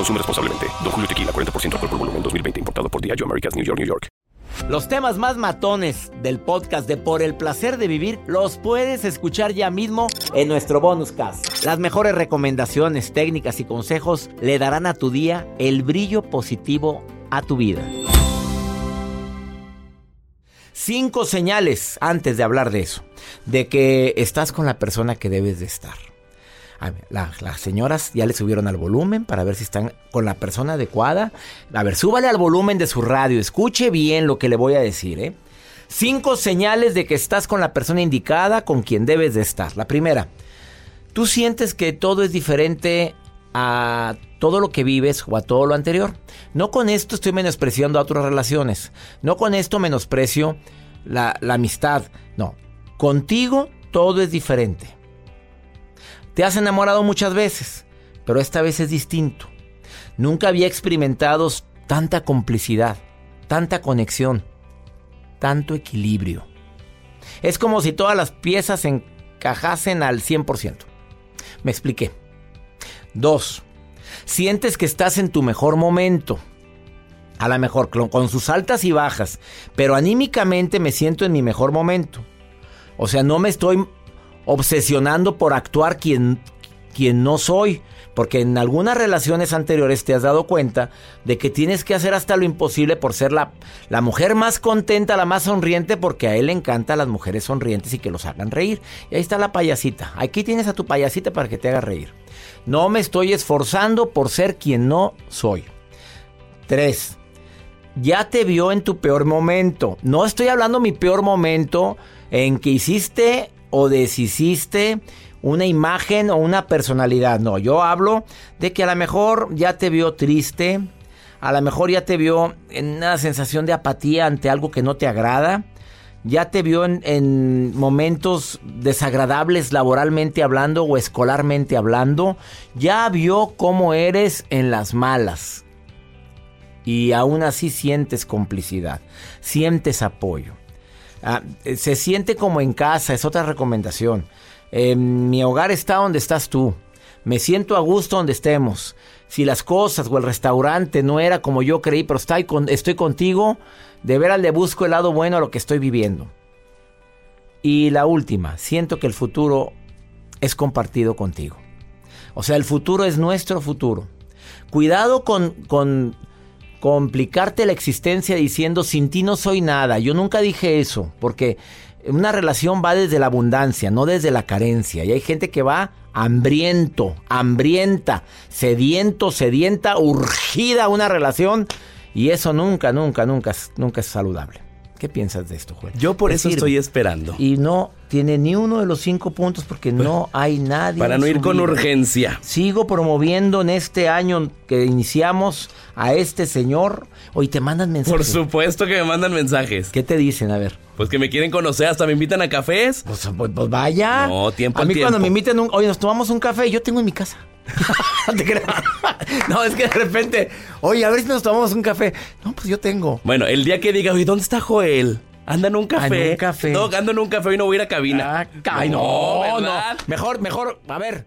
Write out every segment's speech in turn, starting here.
Consume responsablemente. Don Julio Tequila, 40% alcohol por volumen, 2020. Importado por Diageo Americas, New York, New York. Los temas más matones del podcast de Por el Placer de Vivir los puedes escuchar ya mismo en nuestro bonus cast. Las mejores recomendaciones, técnicas y consejos le darán a tu día el brillo positivo a tu vida. Cinco señales antes de hablar de eso, de que estás con la persona que debes de estar las señoras ya le subieron al volumen para ver si están con la persona adecuada. A ver, súbale al volumen de su radio. Escuche bien lo que le voy a decir, ¿eh? Cinco señales de que estás con la persona indicada con quien debes de estar. La primera, tú sientes que todo es diferente a todo lo que vives o a todo lo anterior. No con esto estoy menospreciando a otras relaciones. No con esto menosprecio la amistad. No, contigo todo es diferente. Te has enamorado muchas veces, pero esta vez es distinto. Nunca había experimentado tanta complicidad, tanta conexión, tanto equilibrio. Es como si todas las piezas encajasen al 100%. Me expliqué. Dos, sientes que estás en tu mejor momento. A lo mejor con sus altas y bajas, pero anímicamente me siento en mi mejor momento. O sea, no me estoy obsesionando por actuar quien, quien no soy. Porque en algunas relaciones anteriores te has dado cuenta de que tienes que hacer hasta lo imposible por ser la, la mujer más contenta, la más sonriente, porque a él le encantan las mujeres sonrientes y que los hagan reír. Y ahí está la payasita. Aquí tienes a tu payasita para que te haga reír. No me estoy esforzando por ser quien no soy. 3. Ya te vio en tu peor momento. No estoy hablando mi peor momento en que hiciste o deshiciste una imagen o una personalidad. No, yo hablo de que a lo mejor ya te vio triste, a lo mejor ya te vio en una sensación de apatía ante algo que no te agrada, ya te vio en, en momentos desagradables laboralmente hablando o escolarmente hablando, ya vio cómo eres en las malas. Y aún así sientes complicidad, sientes apoyo. Ah, eh, se siente como en casa, es otra recomendación. mi hogar está donde estás tú. Me siento a gusto donde estemos. Si las cosas o el restaurante no era como yo creí, pero estoy, estoy contigo, de veras le busco el lado bueno a lo que estoy viviendo. Y la última, siento que el futuro es compartido contigo. O sea, el futuro es nuestro futuro. Cuidado con, con complicarte la existencia diciendo sin ti no soy nada. Yo nunca dije eso, porque una relación va desde la abundancia, no desde la carencia. Y hay gente que va hambriento, hambrienta, sediento, sedienta, urgida a una relación. Y eso nunca, nunca, nunca, nunca es saludable. ¿Qué piensas de esto, Juan? Yo por eso estoy esperando. Y no tiene ni uno de los cinco puntos porque no hay nadie. Para no ir con urgencia. Sigo promoviendo en este año que iniciamos a este señor. Hoy te mandan mensajes. Por supuesto que me mandan mensajes. ¿Qué te dicen? A ver. Pues que me quieren conocer, hasta me invitan a cafés. Pues, pues, pues vaya. No, tiempo A mí cuando me invitan, un, oye, nos tomamos un café, yo tengo en mi casa. no, es que de repente, oye, a ver si nos tomamos un café. No, pues yo tengo. Bueno, el día que diga, oye, ¿dónde está Joel? Anda en un café. En un café. No, ando en un café y no voy a ir a cabina. Ah, ay, no, no, Mejor, mejor, a ver,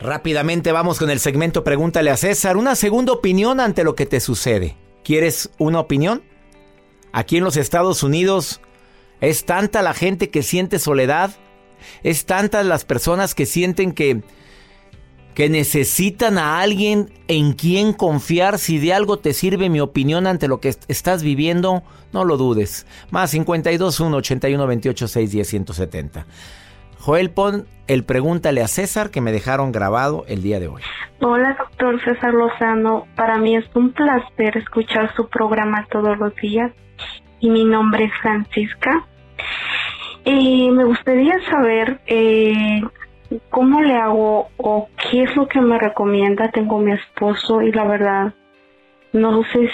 Rápidamente vamos con el segmento Pregúntale a César. Una segunda opinión ante lo que te sucede. ¿Quieres una opinión? Aquí en los Estados Unidos es tanta la gente que siente soledad. Es tantas las personas que sienten que, que necesitan a alguien en quien confiar. Si de algo te sirve mi opinión ante lo que estás viviendo, no lo dudes. Más 52 1 81 28 6 10 170. Joel, pon el pregúntale a César que me dejaron grabado el día de hoy. Hola, doctor César Lozano. Para mí es un placer escuchar su programa todos los días. Y mi nombre es Francisca. Y me gustaría saber eh, cómo le hago o qué es lo que me recomienda. Tengo mi esposo y la verdad no sé,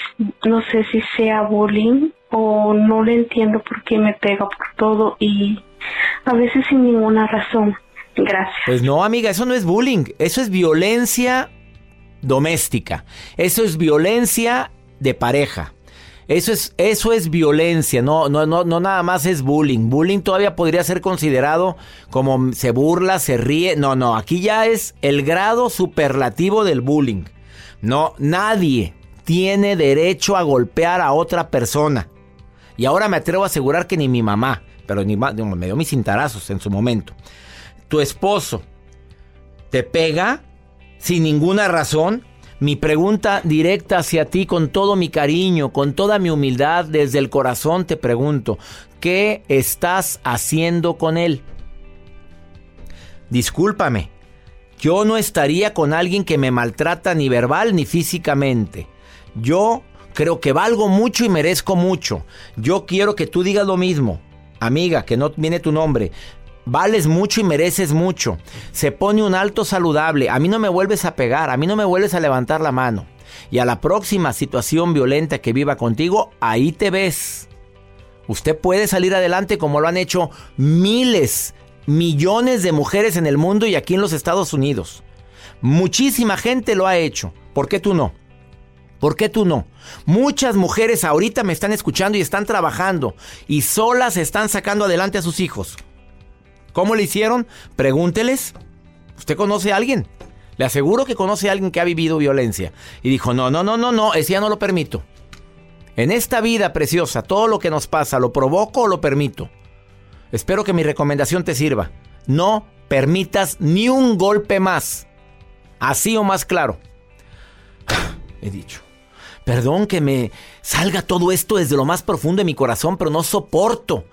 no sé si sea bullying o no le entiendo por qué me pega por todo y a veces sin ninguna razón. Gracias. Pues no, amiga, eso no es bullying, eso es violencia doméstica, eso es violencia de pareja. Eso es, eso es violencia, no, no, no, no nada más es bullying. Bullying todavía podría ser considerado como se burla, se ríe. No, no, aquí ya es el grado superlativo del bullying. No, nadie tiene derecho a golpear a otra persona. Y ahora me atrevo a asegurar que ni mi mamá pero ni me dio mis cintarazos en su momento. Tu esposo te pega sin ninguna razón. Mi pregunta directa hacia ti con todo mi cariño, con toda mi humildad, desde el corazón te pregunto, ¿qué estás haciendo con él? Discúlpame, yo no estaría con alguien que me maltrata ni verbal ni físicamente. Yo creo que valgo mucho y merezco mucho. Yo quiero que tú digas lo mismo amiga, que no viene tu nombre, vales mucho y mereces mucho. Se pone un alto saludable. A mí no me vuelves a pegar, a mí no me vuelves a levantar la mano. Y a la próxima situación violenta que viva contigo, ahí te ves. Usted puede salir adelante como lo han hecho miles, millones de mujeres en el mundo y aquí en los Estados Unidos. Muchísima gente lo ha hecho. ¿Por qué tú no? ¿Por qué tú no? Muchas mujeres ahorita me están escuchando y están trabajando y solas están sacando adelante a sus hijos. ¿Cómo le hicieron? Pregúnteles. ¿Usted conoce a alguien? Le aseguro que conoce a alguien que ha vivido violencia. Y dijo, no, no, no, no, no, ese ya no lo permito. En esta vida preciosa, todo lo que nos pasa, ¿lo provoco o lo permito? Espero que mi recomendación te sirva. No permitas ni un golpe más. Así o más claro. He dicho. Perdón que me salga todo esto desde lo más profundo de mi corazón, pero no soporto.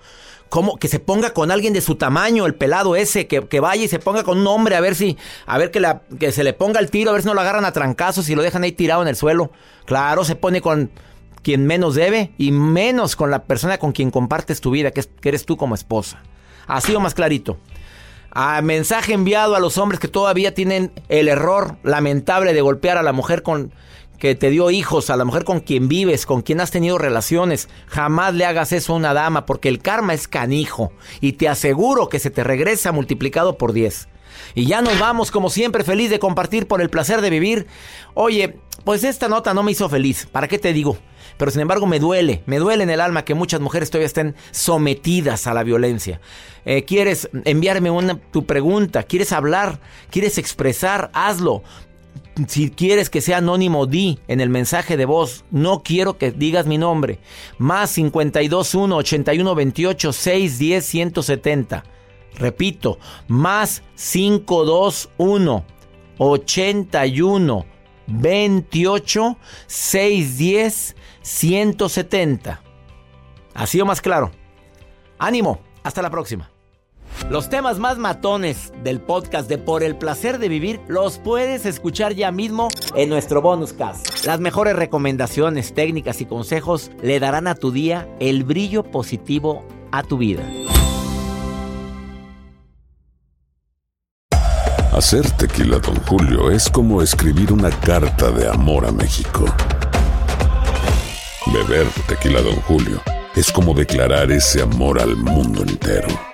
Como que se ponga con alguien de su tamaño, el pelado ese, que, vaya y se ponga con un hombre a ver si, a ver que, la, que se le ponga el tiro, a ver si no lo agarran a trancazos y lo dejan ahí tirado en el suelo. Claro, se pone con quien menos debe y menos con la persona con quien compartes tu vida, que, que eres tú como esposa. Así o más clarito. A mensaje enviado a los hombres que todavía tienen el error lamentable de golpear a la mujer con que te dio hijos, a la mujer con quien vives, con quien has tenido relaciones, jamás le hagas eso a una dama porque el karma es canijo y te aseguro que se te regresa multiplicado por 10. Y ya nos vamos como siempre feliz de compartir por el placer de vivir. Oye, pues esta nota no me hizo feliz, ¿para qué te digo? Pero sin embargo me duele, me duele en el alma que muchas mujeres todavía estén sometidas a la violencia. Eh, ¿Quieres enviarme una, tu pregunta? ¿Quieres hablar? ¿Quieres expresar? Hazlo si quieres que sea anónimo, di en el mensaje de voz, no quiero que digas mi nombre. Más 521 81 28 610 170. Repito, más 521 81 28 610 170. Así o más claro. Ánimo, hasta la próxima. Los temas más matones del podcast de Por el placer de vivir los puedes escuchar ya mismo en nuestro bonus cast. Las mejores recomendaciones, técnicas y consejos le darán a tu día el brillo positivo a tu vida. Hacer tequila, Don Julio, es como escribir una carta de amor a México. Beber tequila, Don Julio, es como declarar ese amor al mundo entero.